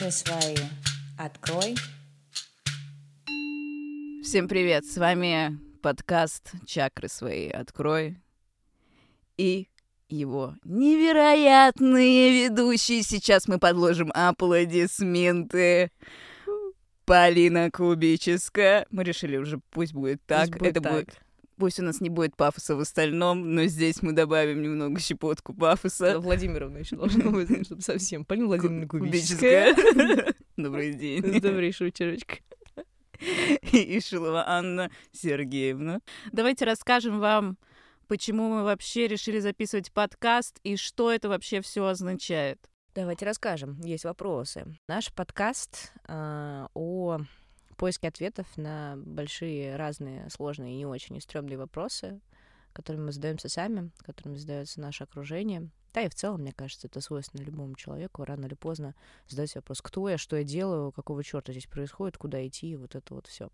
чакры свои открой. Всем привет, с вами подкаст «Чакры свои открой» и его невероятные ведущие. Сейчас мы подложим аплодисменты. Полина Кубическая. Мы решили уже, пусть будет так. Пусть будет Это так. будет Пусть у нас не будет пафоса в остальном, но здесь мы добавим немного щепотку пафоса. Владимировна еще должна быть, чтобы совсем. Полина Владимировна Кубическая. Добрый день. Добрейшая вечерочка. И Шилова Анна Сергеевна. Давайте расскажем вам, почему мы вообще решили записывать подкаст и что это вообще все означает. Давайте расскажем. Есть вопросы. Наш подкаст а, о поиске ответов на большие, разные, сложные и не очень и стрёмные вопросы, которыми мы задаемся сами, которыми задается наше окружение. Да и в целом, мне кажется, это свойственно любому человеку. Рано или поздно задать вопрос, кто я, что я делаю, какого черта здесь происходит, куда идти, вот это вот все.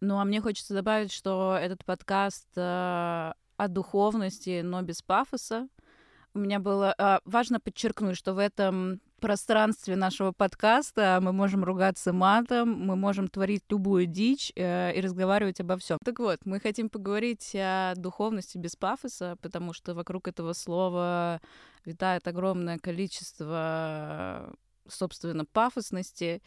Ну, а мне хочется добавить, что этот подкаст э, о духовности, но без пафоса. У меня было э, важно подчеркнуть, что в этом пространстве нашего подкаста мы можем ругаться матом, мы можем творить любую дичь э, и разговаривать обо всем. Так вот, мы хотим поговорить о духовности без пафоса, потому что вокруг этого слова витает огромное количество собственно, пафосности,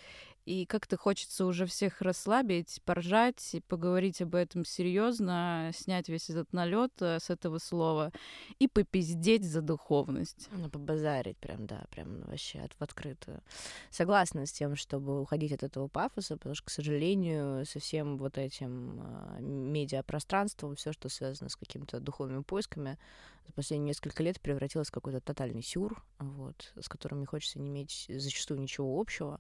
и как-то хочется уже всех расслабить, поржать, поговорить об этом серьезно, снять весь этот налет э, с этого слова и попиздеть за духовность. Ну, побазарить прям, да, прям вообще от, в открытую. Согласна с тем, чтобы уходить от этого пафоса, потому что, к сожалению, со всем вот этим э, медиапространством, все, что связано с какими-то духовными поисками, за последние несколько лет превратилось в какой-то тотальный сюр, вот, с которым не хочется не иметь зачастую ничего общего,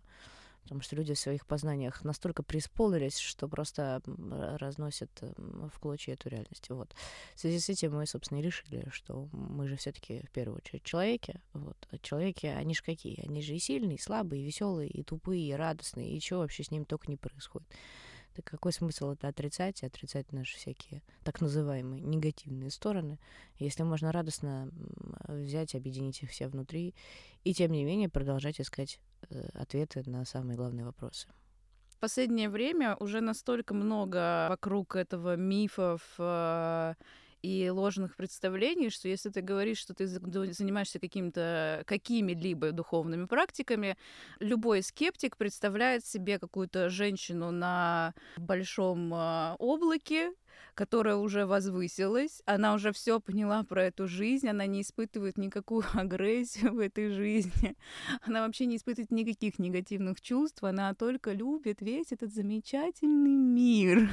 потому что люди в своих познаниях настолько преисполнились, что просто разносят в клочья эту реальность. Вот. В связи с этим мы, собственно, и решили, что мы же все таки в первую очередь человеки. Вот. А человеки, они же какие? Они же и сильные, и слабые, и веселые, и тупые, и радостные, и чего вообще с ними только не происходит. Так какой смысл это отрицать и отрицать наши всякие так называемые негативные стороны, если можно радостно взять, объединить их все внутри и, тем не менее, продолжать искать э, ответы на самые главные вопросы. В последнее время уже настолько много вокруг этого мифов э, и ложных представлений, что если ты говоришь, что ты занимаешься каким-то какими-либо духовными практиками, любой скептик представляет себе какую-то женщину на большом э, облаке, которая уже возвысилась, она уже все поняла про эту жизнь, она не испытывает никакую агрессию в этой жизни, она вообще не испытывает никаких негативных чувств, она только любит весь этот замечательный мир.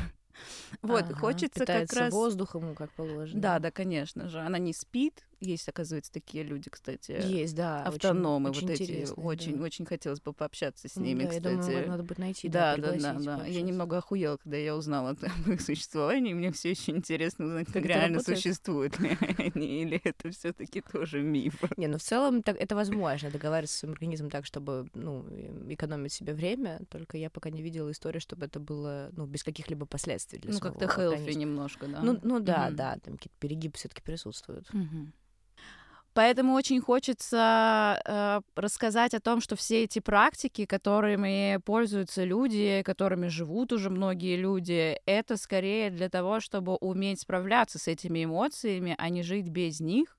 Вот, Ага, хочется как раз... воздухом, как положено. Да, да, конечно же. Она не спит. Есть, оказывается, такие люди, кстати. Есть, да. очень- Автономы очень вот эти. интересные, Очень, да. очень хотелось бы пообщаться с ними, да, кстати. Я думаю, надо будет найти, Да, да, да, да. Я немного охуела, когда я узнала об их существовании. Мне все еще интересно узнать, как, Как реально работает? существуют ли они, или это все-таки тоже миф. Не, ну в целом так, это возможно, договариваться с своим организмом так, чтобы ну, экономить себе время, только я пока не видела истории, чтобы это было ну, без каких-либо последствий для Ну, как-то организма. немножко, да. Ну, ну да, Мгм. да, там какие-то перегибы все таки присутствуют. Мгм. Поэтому очень хочется э, рассказать о том, что все эти практики, которыми пользуются люди, которыми живут уже многие люди, это скорее для того, чтобы уметь справляться с этими эмоциями, а не жить без них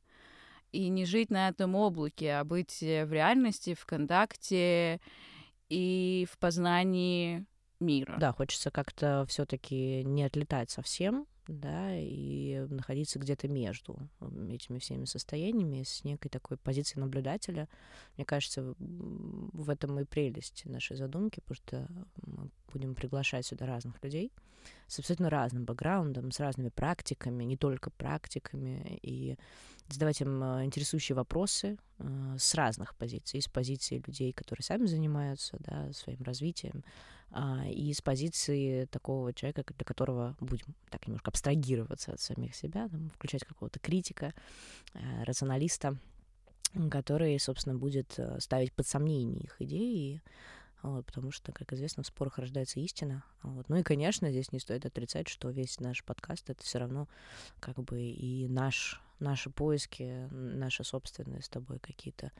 и не жить на этом облаке, а быть э, в реальности, в контакте и в познании мира. Да, хочется как-то все таки не отлетать совсем, да, и находиться где-то между этими всеми состояниями с некой такой позиции наблюдателя. Мне кажется, в этом и прелесть нашей задумки, потому что мы будем приглашать сюда разных людей с абсолютно разным бэкграундом, с разными практиками, не только практиками, и задавать им э, интересующие вопросы э, с разных позиций, с позиции людей, которые сами занимаются да, своим развитием, а, и с позиции такого человека, для которого будем так немножко абстрагироваться от самих себя, там, включать какого-то критика, э, рационалиста, который, собственно, будет э, ставить под сомнение их идеи, вот, потому что, как известно, в спорах рождается истина. Вот. Ну и, конечно, здесь не стоит отрицать, что весь наш подкаст — это все равно как бы и наш наши поиски, наши собственные с тобой какие-то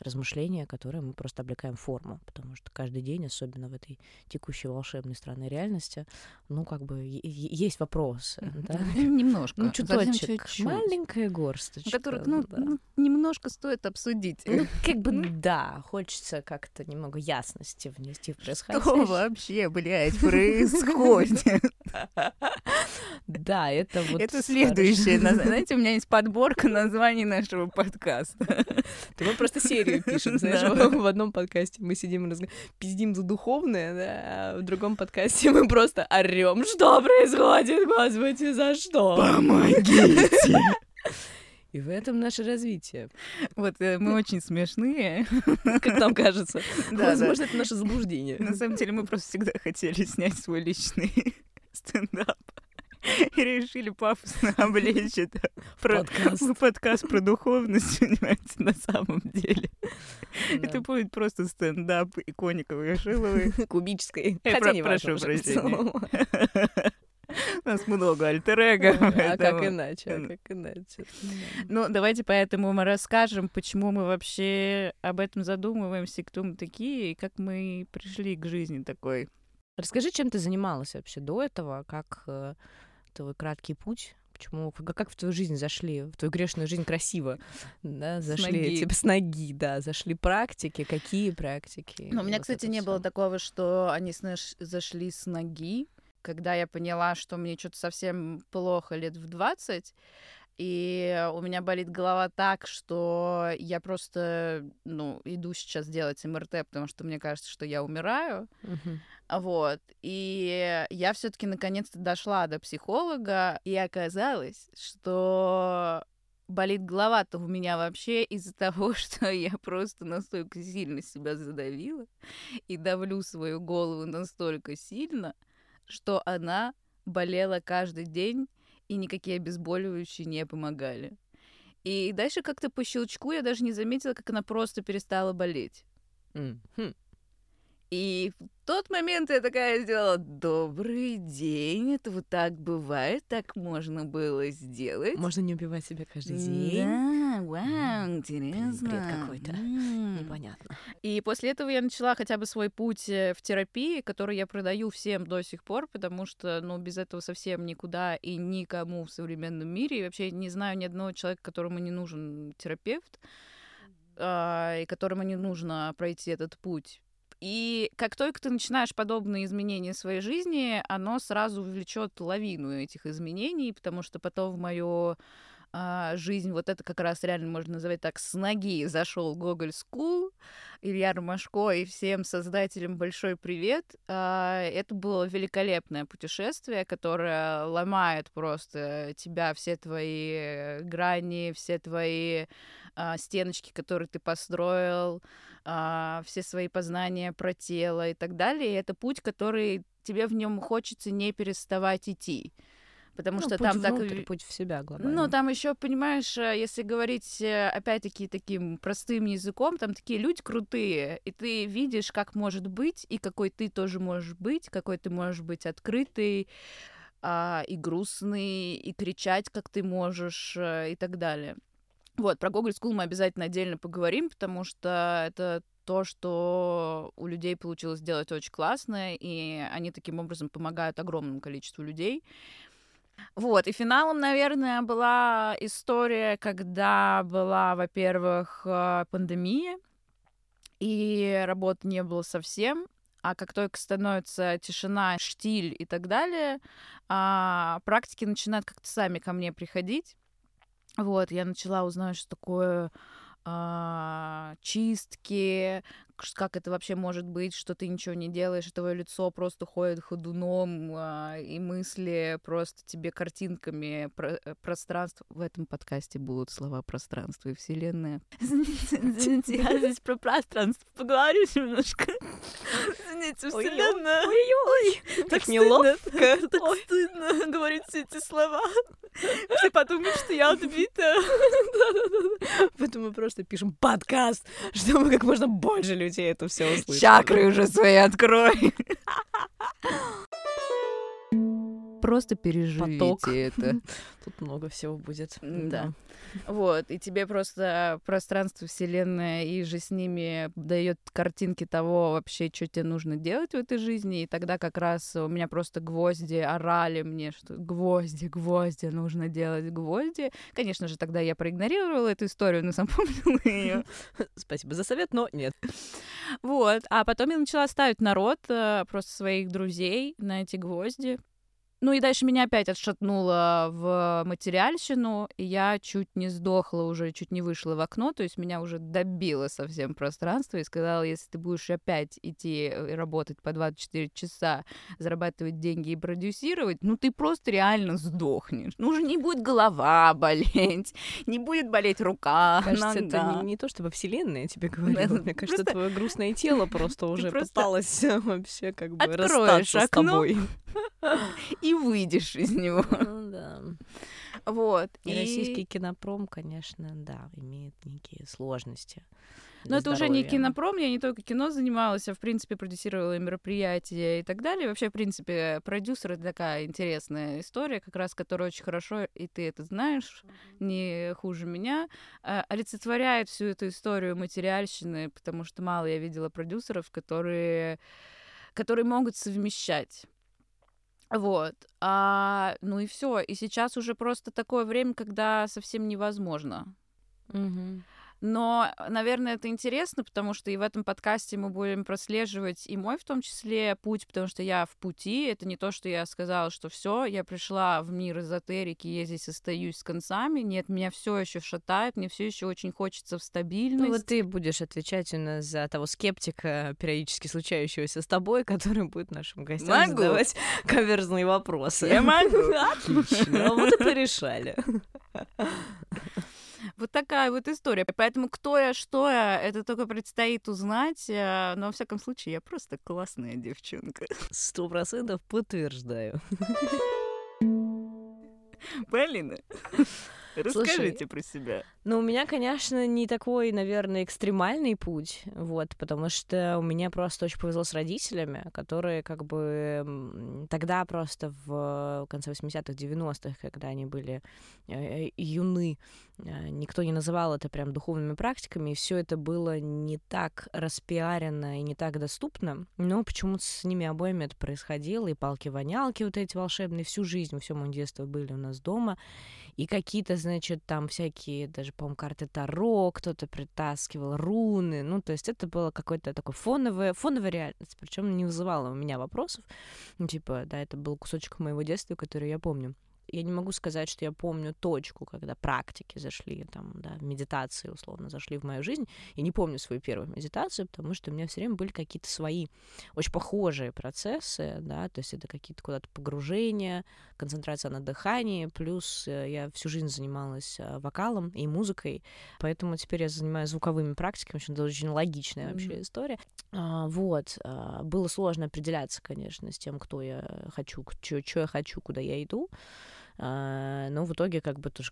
размышления, которые мы просто облекаем в форму, потому что каждый день, особенно в этой текущей волшебной странной реальности, ну, как бы есть вопросы, да? Немножко. Ну, чуточек. Маленькая горсточка. Которых, ну, да. ну, немножко стоит обсудить. Ну, как бы, да, хочется как-то немного ясности внести в происходящее. Что вообще, блядь, происходит? Да, это вот... Это следующее. Знаете, у меня есть подборка названий нашего подкаста. Ты мы просто серию пишем, знаешь, в одном подкасте мы сидим и пиздим за духовное, да, а в другом подкасте мы просто орем, что происходит, господи, за что? Помогите! И в этом наше развитие. Вот э, мы очень смешные, как нам кажется. Да, Возможно, это наше заблуждение. На самом деле мы просто всегда хотели снять свой личный стендап. И решили пафосно облечь это про подкаст. подкаст про духовность, понимаете, на самом деле. Да. Это будет просто стендап икониковый Шиловой. Кубической. Хотя про- не прошу прощения. У нас много альтер а, а как иначе, а как иначе. Ну, давайте поэтому мы расскажем, почему мы вообще об этом задумываемся, кто мы такие, и как мы пришли к жизни такой. Расскажи, чем ты занималась вообще до этого, как э, твой краткий путь почему, как в твою жизнь зашли, в твою грешную жизнь красиво, да, зашли, с типа с ноги, да, зашли практики, какие практики? Ну, у меня, кстати, не было такого, что они зашли с ноги, когда я поняла, что мне что-то совсем плохо лет в 20, и у меня болит голова так, что я просто, ну, иду сейчас делать МРТ, потому что мне кажется, что я умираю. Uh-huh. Вот. И я все-таки наконец-то дошла до психолога, и оказалось, что болит голова-то у меня вообще из-за того, что я просто настолько сильно себя задавила и давлю свою голову настолько сильно, что она болела каждый день, и никакие обезболивающие не помогали. И дальше как-то по щелчку я даже не заметила, как она просто перестала болеть. Mm-hmm. И в тот момент я такая сделала «Добрый день, это вот так бывает, так можно было сделать». Можно не убивать себя каждый день. Да, вау, интересно. Бред какой-то, mm. непонятно. И после этого я начала хотя бы свой путь э, в терапии, который я продаю всем до сих пор, потому что, ну, без этого совсем никуда и никому в современном мире. И вообще не знаю ни одного человека, которому не нужен терапевт, и которому не нужно пройти этот путь и как только ты начинаешь подобные изменения в своей жизни, оно сразу влечет лавину этих изменений, потому что потом в мою а, жизнь, вот это как раз реально можно называть так, с ноги зашел Гоголь School, Илья Ромашко и всем создателям большой привет. А, это было великолепное путешествие, которое ломает просто тебя, все твои грани, все твои а, стеночки, которые ты построил, а, все свои познания про тело и так далее. И это путь, который тебе в нем хочется не переставать идти. Потому ну, что путь там внутрь, так... путь в себя, глобально. Ну, там еще, понимаешь, э, если говорить, э, опять-таки, таким простым языком, там такие люди крутые, и ты видишь, как может быть, и какой ты тоже можешь быть, какой ты можешь быть открытый, а, и грустный, и кричать, как ты можешь, а, и так далее. Вот, про Google School мы обязательно отдельно поговорим, потому что это то, что у людей получилось сделать очень классно, и они таким образом помогают огромному количеству людей. Вот, и финалом, наверное, была история, когда была, во-первых, э, пандемия, и работы не было совсем, а как только становится тишина, штиль и так далее, а, практики начинают как-то сами ко мне приходить. Вот, я начала узнать, что такое а, чистки, как это вообще может быть, что ты ничего не делаешь, и твое лицо просто ходит ходуном, а, и мысли просто тебе картинками про э, пространство. В этом подкасте будут слова пространство и вселенная. Извините, я здесь про пространство поговорю немножко. Извините, вселенная. Ой-ой, так неловко. Так стыдно говорить все эти слова. Все подумают, что я отбита. Поэтому мы просто пишем подкаст, чтобы как можно больше людей это все услышали. Чакры уже свои открой. просто переживите Поток. это. Тут много всего будет. Да. Вот, и тебе просто пространство Вселенная и же с ними дает картинки того вообще, что тебе нужно делать в этой жизни. И тогда как раз у меня просто гвозди орали мне, что гвозди, гвозди, нужно делать гвозди. Конечно же, тогда я проигнорировала эту историю, но запомнила ее. Спасибо за совет, но нет. Вот. А потом я начала ставить народ, э, просто своих друзей на эти гвозди. Ну и дальше меня опять отшатнуло в материальщину, и я чуть не сдохла уже, чуть не вышла в окно, то есть меня уже добило совсем пространство и сказала, если ты будешь опять идти и работать по 24 часа, зарабатывать деньги и продюсировать, ну ты просто реально сдохнешь. Ну уже не будет голова болеть, не будет болеть рука, Кажется, нога. это не, не то, чтобы вселенная тебе говорила. Мне кажется, Просто- твое грустное тело просто уже просто пыталось вообще как бы расстаться с тобой. и выйдешь из него. Ну да. Вот. И российский кинопром, конечно, да, имеет некие сложности. Но это уже не здоровья. кинопром, я не только кино занималась, а в принципе продюсировала мероприятия и так далее. Вообще, в принципе, продюсер это такая интересная история, как раз которая очень хорошо, и ты это знаешь, не хуже меня, э, олицетворяет всю эту историю материальщины, потому что мало я видела продюсеров, которые, которые могут совмещать. Вот. А, ну и все. И сейчас уже просто такое время, когда совсем невозможно. Мгм. Но, наверное, это интересно, потому что и в этом подкасте мы будем прослеживать и мой в том числе путь, потому что я в пути. Это не то, что я сказала, что все, я пришла в мир эзотерики, я здесь остаюсь с концами. Нет, меня все еще шатает, мне все еще очень хочется в стабильность. Ну вот ты будешь отвечать у нас за того скептика, периодически случающегося с тобой, который будет нашим гостям Могу. задавать каверзные вопросы. Я могу. Отлично, вот и порешали. Вот такая вот история. Поэтому кто я, что я, это только предстоит узнать. э, Но, во всяком случае, я просто классная девчонка. Сто процентов подтверждаю. Полина, расскажите про себя. Ну, у меня, конечно, не такой, наверное, экстремальный путь, вот, потому что у меня просто очень повезло с родителями, которые как бы тогда просто в конце 80-х, 90-х, когда они были э, юны, никто не называл это прям духовными практиками, и все это было не так распиарено и не так доступно, но почему-то с ними обоими это происходило, и палки-вонялки вот эти волшебные всю жизнь, все мое детство были у нас дома, и какие-то, значит, там всякие, даже, по-моему, карты Таро, кто-то притаскивал руны, ну, то есть это было какое-то такое фоновое, фоновая реальность, причем не вызывало у меня вопросов, ну, типа, да, это был кусочек моего детства, который я помню. Я не могу сказать, что я помню точку, когда практики зашли, там, да, медитации, условно, зашли в мою жизнь. Я не помню свою первую медитацию, потому что у меня все время были какие-то свои очень похожие процессы, да, то есть это какие-то куда-то погружения, концентрация на дыхании, плюс э, я всю жизнь занималась э, вокалом и музыкой, поэтому теперь я занимаюсь звуковыми практиками, в общем, это очень логичная вообще история. А, вот, а, было сложно определяться, конечно, с тем, кто я хочу, что я хочу, куда я иду, но в итоге как бы тоже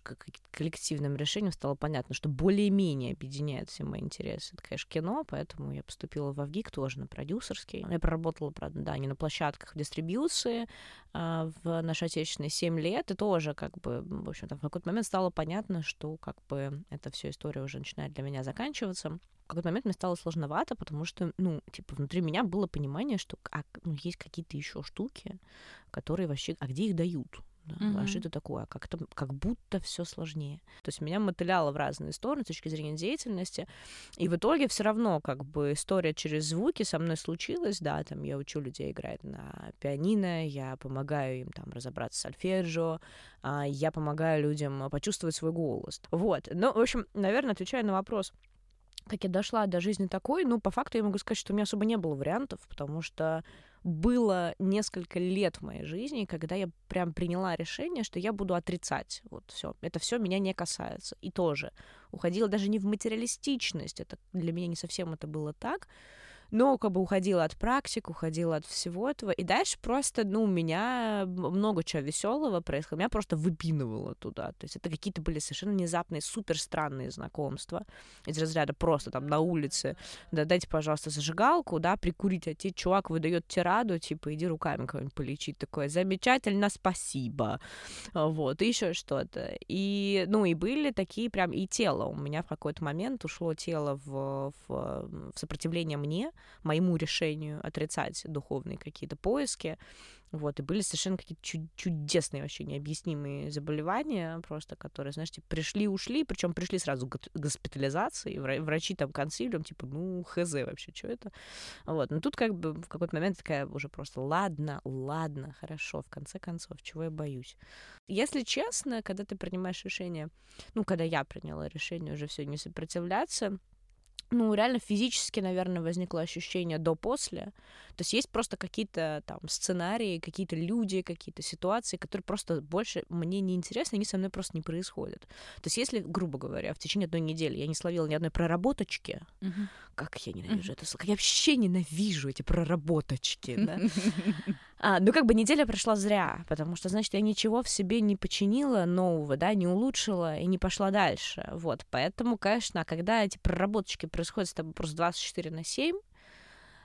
коллективным решением стало понятно, что более-менее объединяет все мои интересы. Это, конечно, кино, поэтому я поступила в Авгик тоже на продюсерский. Я проработала, правда, да, не на площадках дистрибьюции а, в нашей отечественной 7 лет, и тоже как бы, в общем-то, в какой-то момент стало понятно, что как бы эта вся история уже начинает для меня заканчиваться. В какой-то момент мне стало сложновато, потому что, ну, типа, внутри меня было понимание, что а, ну, есть какие-то еще штуки, которые вообще, а где их дают? Да, А Мгм. что это такое? Как-то, как будто все сложнее. То есть меня мотыляло в разные стороны с точки зрения деятельности. И в итоге все равно как бы история через звуки со мной случилась. Да, там я учу людей играть на пианино, я помогаю им там разобраться с альфеджио, а, я помогаю людям почувствовать свой голос. Вот. Ну, в общем, наверное, отвечая на вопрос, как я дошла до жизни такой, ну, по факту я могу сказать, что у меня особо не было вариантов, потому что было несколько лет в моей жизни, когда я прям приняла решение, что я буду отрицать. Вот все. Это все меня не касается. И тоже уходила даже не в материалистичность. Это для меня не совсем это было так. Но как бы уходила от практик, уходила от всего этого, и дальше просто, ну, у меня много чего веселого происходило, меня просто выпинывало туда, то есть это какие-то были совершенно внезапные, супер странные знакомства из разряда просто там на улице, да, дайте, пожалуйста, зажигалку, да, прикурить, а тебе чувак выдает тираду, типа, иди руками кого-нибудь полечить, такое, замечательно, спасибо, вот, и еще что-то, и, ну, и были такие прям, и тело. У меня в какой-то момент ушло тело в, в, в сопротивление мне, моему решению отрицать духовные какие-то поиски. Вот, и были совершенно какие-то чудесные, вообще необъяснимые заболевания, просто которые, знаешь, типа, пришли, ушли, причем пришли сразу к госпитализации, врачи там консилиум, типа, ну, хз вообще, что это? Вот, но тут как бы в какой-то момент такая уже просто, ладно, ладно, хорошо, в конце концов, чего я боюсь? Если честно, когда ты принимаешь решение, ну, когда я приняла решение уже все не сопротивляться, ну, реально физически, наверное, возникло ощущение до-после. То есть есть просто какие-то там сценарии, какие-то люди, какие-то ситуации, которые просто больше мне не интересны, они со мной просто не происходят. То есть если, грубо говоря, в течение одной недели я не словила ни одной проработочки, uh-huh. Как я ненавижу это слово, я вообще ненавижу эти проработочки, да? А, ну, как бы неделя прошла зря, потому что, значит, я ничего в себе не починила нового, да, не улучшила и не пошла дальше. Вот, поэтому, конечно, когда эти проработочки происходят с тобой просто 24 на 7,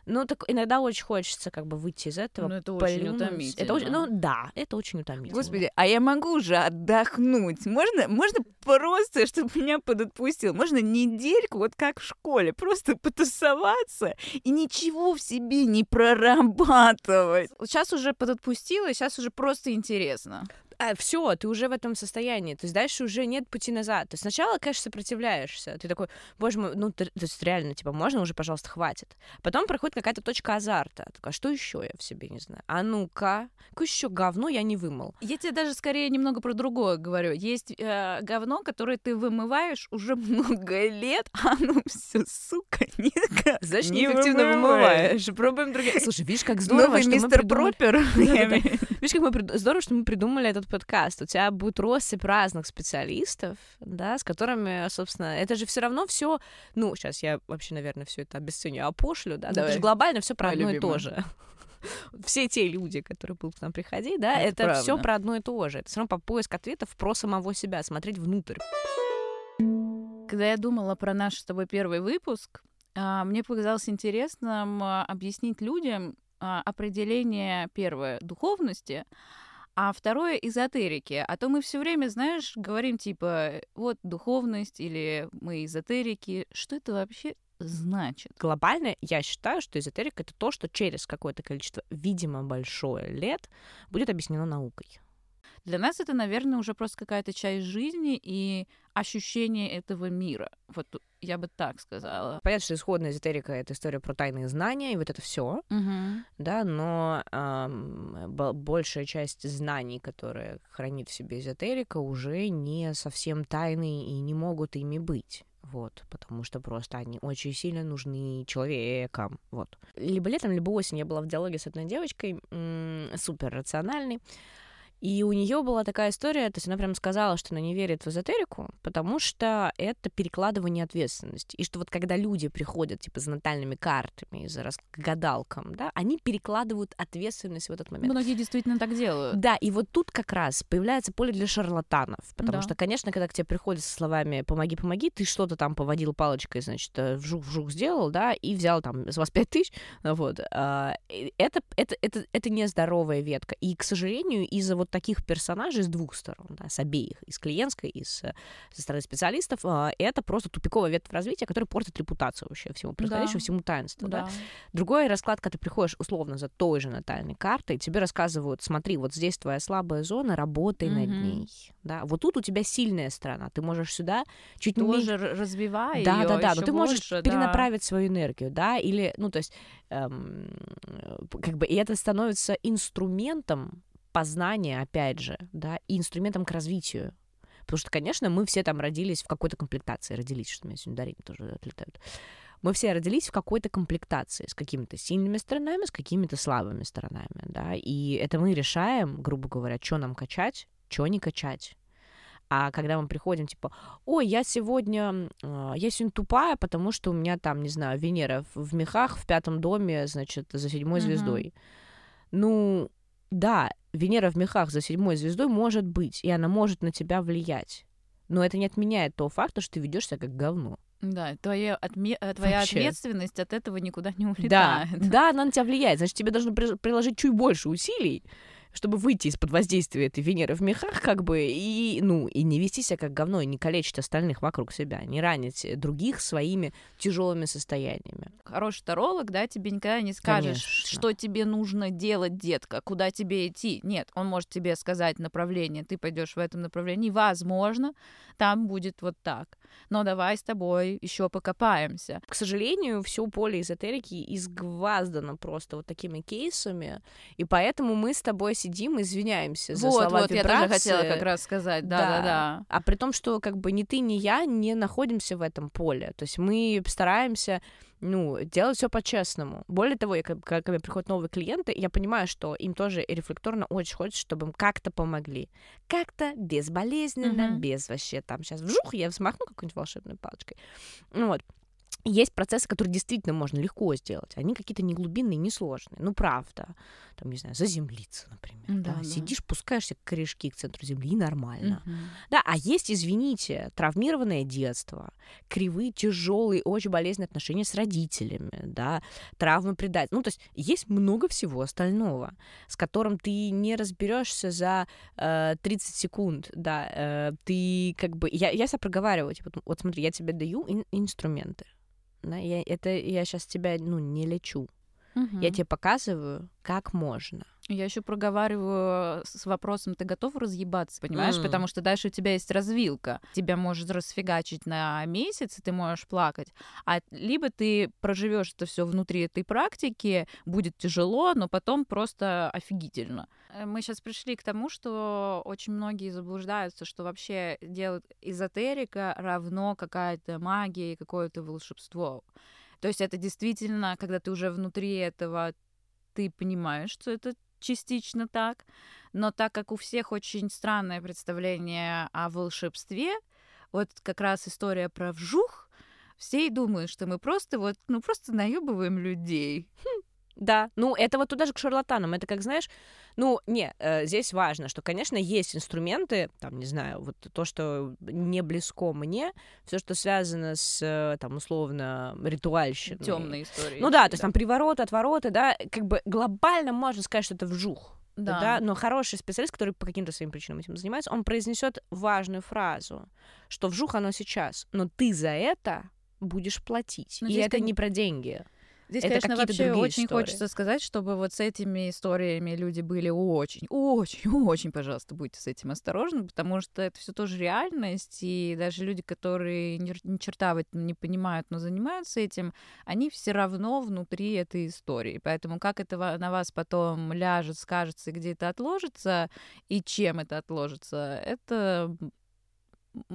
ну, так иногда очень хочется как бы выйти из этого. Ну, это очень утомительно. Это очень, ну, да, это очень утомительно. Господи, а я могу уже отдохнуть? Можно, можно просто, чтобы меня подотпустил? Можно недельку, вот как в школе, просто потусоваться и ничего в себе не прорабатывать. Сейчас уже подотпустила, сейчас уже просто интересно а, все, ты уже в этом состоянии, то есть дальше уже нет пути назад. То есть сначала, конечно, сопротивляешься, ты такой, боже мой, ну, ты, то есть реально, типа, можно уже, пожалуйста, хватит. Потом проходит какая-то точка азарта, такая, что еще я в себе не знаю? А ну-ка, какое еще говно я не вымыл? Я тебе даже скорее немного про другое говорю. Есть э, говно, которое ты вымываешь уже много лет, а оно все, сука, никак Значит, неэффективно вымываешь. Пробуем другие. Слушай, видишь, как здорово, Новый что мистер мы придумали... Пропер. Видишь, как мы здорово, что мы придумали этот подкаст. У тебя будет россыпь разных специалистов, да, с которыми, собственно, это же все равно все, ну, сейчас я вообще, наверное, все это обесценю, опошлю, да, это же глобально все про одно и то же все те люди, которые будут к нам приходить, да, это, это все про одно и то же. Это все равно по поиск ответов про самого себя, смотреть внутрь. Когда я думала про наш с тобой первый выпуск, а, мне показалось интересным а, объяснить людям а, определение первое духовности, а второе — эзотерики. А то мы все время, знаешь, говорим типа, вот духовность или мы эзотерики. Что это вообще значит? Глобально я считаю, что эзотерика — это то, что через какое-то количество, видимо, большое лет будет объяснено наукой. Для нас это, наверное, уже просто какая-то часть жизни и ощущение этого мира. Вот я бы так сказала. Понятно, что исходная эзотерика — это история про тайные знания, и вот это все, угу. да, но эм, большая часть знаний, которые хранит в себе эзотерика, уже не совсем тайные и не могут ими быть. Вот, потому что просто они очень сильно нужны человекам. Вот. Либо летом, либо осенью я была в диалоге с одной девочкой, супер рациональной, и у нее была такая история, то есть она прям сказала, что она не верит в эзотерику, потому что это перекладывание ответственности. И что вот когда люди приходят, типа, за натальными картами, за рас... гадалкам, да, они перекладывают ответственность в этот момент. Многие действительно так делают. Да, и вот тут как раз появляется поле для шарлатанов, потому да. что, конечно, когда к тебе приходят со словами «помоги, помоги», ты что-то там поводил палочкой, значит, э, вжух-вжух сделал, да, и взял там с вас пять тысяч, вот. А, это, это, это, это нездоровая ветка. И, к сожалению, из-за вот вот таких персонажей с двух сторон, да, с обеих, и с клиентской, и с, со стороны специалистов, а, это просто тупиковая ветвь развития, которая портит репутацию вообще всему происходящему, да. всему таинству. Да. Да. Другой расклад, когда ты приходишь условно за той же натальной картой, тебе рассказывают, смотри, вот здесь твоя слабая зона, работай mm-hmm. над ней. Да. Вот тут у тебя сильная сторона, ты можешь сюда чуть Тоже меньше... развивай Да, её да, да, но ты можешь больше, перенаправить да. свою энергию, да, или, ну, то есть, эм, как бы, и это становится инструментом познания, опять же, да, и инструментом к развитию. Потому что, конечно, мы все там родились в какой-то комплектации. Родились, что у меня сегодня дарения тоже отлетают. Мы все родились в какой-то комплектации с какими-то сильными сторонами, с какими-то слабыми сторонами, да, и это мы решаем, грубо говоря, что нам качать, что не качать. А когда мы приходим, типа, ой, я сегодня, э, я сегодня тупая, потому что у меня там, не знаю, Венера в, мехах в пятом доме, значит, за седьмой Мгм. звездой. Ну, да, Венера в мехах за седьмой звездой может быть, и она может на тебя влиять. Но это не отменяет того факта, что ты ведешь себя как говно. Да, твоя, отме- э, твоя Вообще. ответственность от этого никуда не Да, улетает. да, она на тебя влияет. Значит, тебе должно при- приложить чуть больше усилий, чтобы выйти из-под воздействия этой Венеры в мехах, как бы, и, ну, и не вести себя как говно, и не калечить остальных вокруг себя, не ранить других своими тяжелыми состояниями. Хороший таролог, да, тебе никогда не скажет, Конечно. что тебе нужно делать, детка, куда тебе идти. Нет, он может тебе сказать направление, ты пойдешь в этом направлении, возможно, там будет вот так. Но давай с тобой еще покопаемся. К сожалению, все поле эзотерики изгваздано просто вот такими кейсами, и поэтому мы с тобой сидим извиняемся за вот, слова вот, я тоже хотела вибрации. как раз сказать, Да. да-да-да. А при том, что как бы ни ты, ни я не находимся в этом поле. То есть мы стараемся ну, делать все по-честному. Более того, я, как- когда ко мне приходят новые клиенты, я понимаю, что им тоже рефлекторно очень хочется, чтобы им как-то помогли. Как-то безболезненно, Мгм. без вообще там сейчас вжух, я взмахну какой-нибудь волшебной палочкой. Вот. Есть процессы, которые действительно можно легко сделать. Они какие-то не глубинные, не сложные. Ну, правда. Там, не знаю, заземлиться, например. Да, да. Сидишь, пускаешься корешки к центру Земли, и нормально. Мгм. Да, а есть, извините, травмированное детство, кривые, тяжелые, очень болезненные отношения с родителями, да, травмы предательства. Ну, то есть есть много всего остального, с которым ты не разберешься за э, 30 секунд, да, э, ты как бы... Я, я себя проговариваю, типа, вот смотри, я тебе даю ин- инструменты, да, я, это я сейчас тебя, ну, не лечу, Мгм. я тебе показываю, как можно. Я еще проговариваю с с вопросом, ты готов разъебаться, понимаешь? М. Потому что дальше у тебя есть развилка. Тебя может расфигачить на месяц, и ты можешь плакать. А либо ты проживешь это все внутри этой практики, будет тяжело, но потом просто офигительно. Э, Мы сейчас пришли к тому, что очень многие заблуждаются, что вообще делать эзотерика равно какая-то магия и какое-то волшебство. То есть это действительно, когда ты уже внутри этого, ты понимаешь, что это частично так, но так как у всех очень странное представление о волшебстве, вот как раз история про вжух, все и думают, что мы просто вот, ну просто наебываем людей. Да, ну это вот туда же к шарлатанам. Это как, знаешь, ну, не, э, здесь важно, что, конечно, есть инструменты, там, не знаю, вот то, что не близко мне, все, что связано с, э, там, условно, ритуальщиной. Темные истории. Ну да, то есть там привороты, отвороты, да, как бы глобально можно сказать, что это вжух. Да. Да. но хороший специалист, который по каким-то своим причинам этим занимается, он произнесет важную фразу, что вжух оно сейчас, но ты за это будешь платить. Ну, И это кон- не про деньги. Здесь, это конечно, вообще очень истории. хочется сказать, чтобы вот с этими историями люди были очень, очень, очень, пожалуйста, будьте с этим осторожны, потому что это все тоже реальность, и даже люди, которые ни, ни черта в этом не понимают, но занимаются этим, они все равно внутри этой истории. Поэтому как это на вас потом ляжет, скажется, и где это отложится, и чем это отложится, это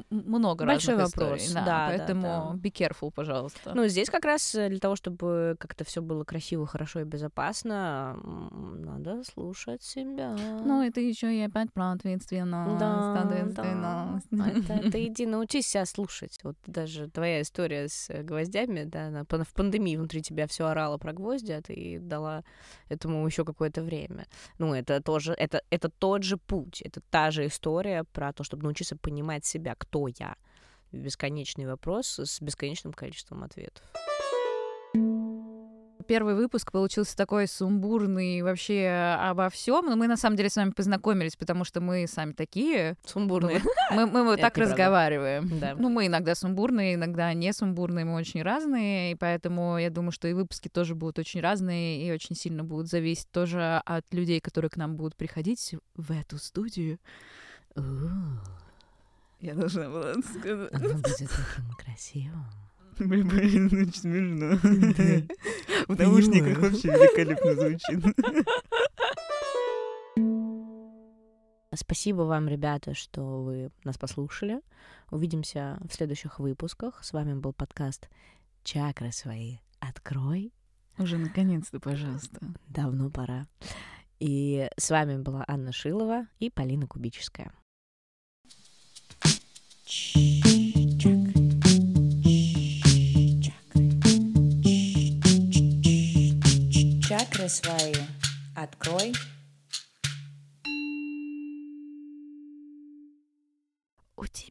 много Большой разных вопрос. историй. Да, Да, поэтому да. be careful, пожалуйста. Ну, здесь как раз э, для того, чтобы как-то все было красиво, хорошо и безопасно, надо слушать себя. Ну, это еще и опять про ответственность. да, ответственность. да. Это, ты иди научись себя слушать. Вот даже твоя история с э, гвоздями, да, она в пандемии внутри тебя все орало про гвозди, а ты дала этому еще какое-то время. Ну, это тоже, это, это тот же путь, это та же история про то, чтобы научиться понимать себя, кто я. Бесконечный вопрос с бесконечным количеством ответов. Первый выпуск получился такой сумбурный вообще обо всем. Но мы на самом деле с вами познакомились, потому что мы сами такие. Сумбурные. Мы, мы вот Это так разговариваем. Да. Ну, мы иногда сумбурные, иногда не сумбурные, мы очень разные, и поэтому я думаю, что и выпуски тоже будут очень разные и очень сильно будут зависеть тоже от людей, которые к нам будут приходить в эту студию. Я должна была сказать. Оно будет таким красивым. Блин, блин, очень смешно. В наушниках вообще великолепно звучит. Спасибо вам, ребята, что вы нас послушали. Увидимся в следующих выпусках. С вами был подкаст «Чакры свои открой». Уже наконец-то, пожалуйста. Давно пора. И с вами была Анна Шилова и Полина Кубическая. Чакры свои открой. У тебя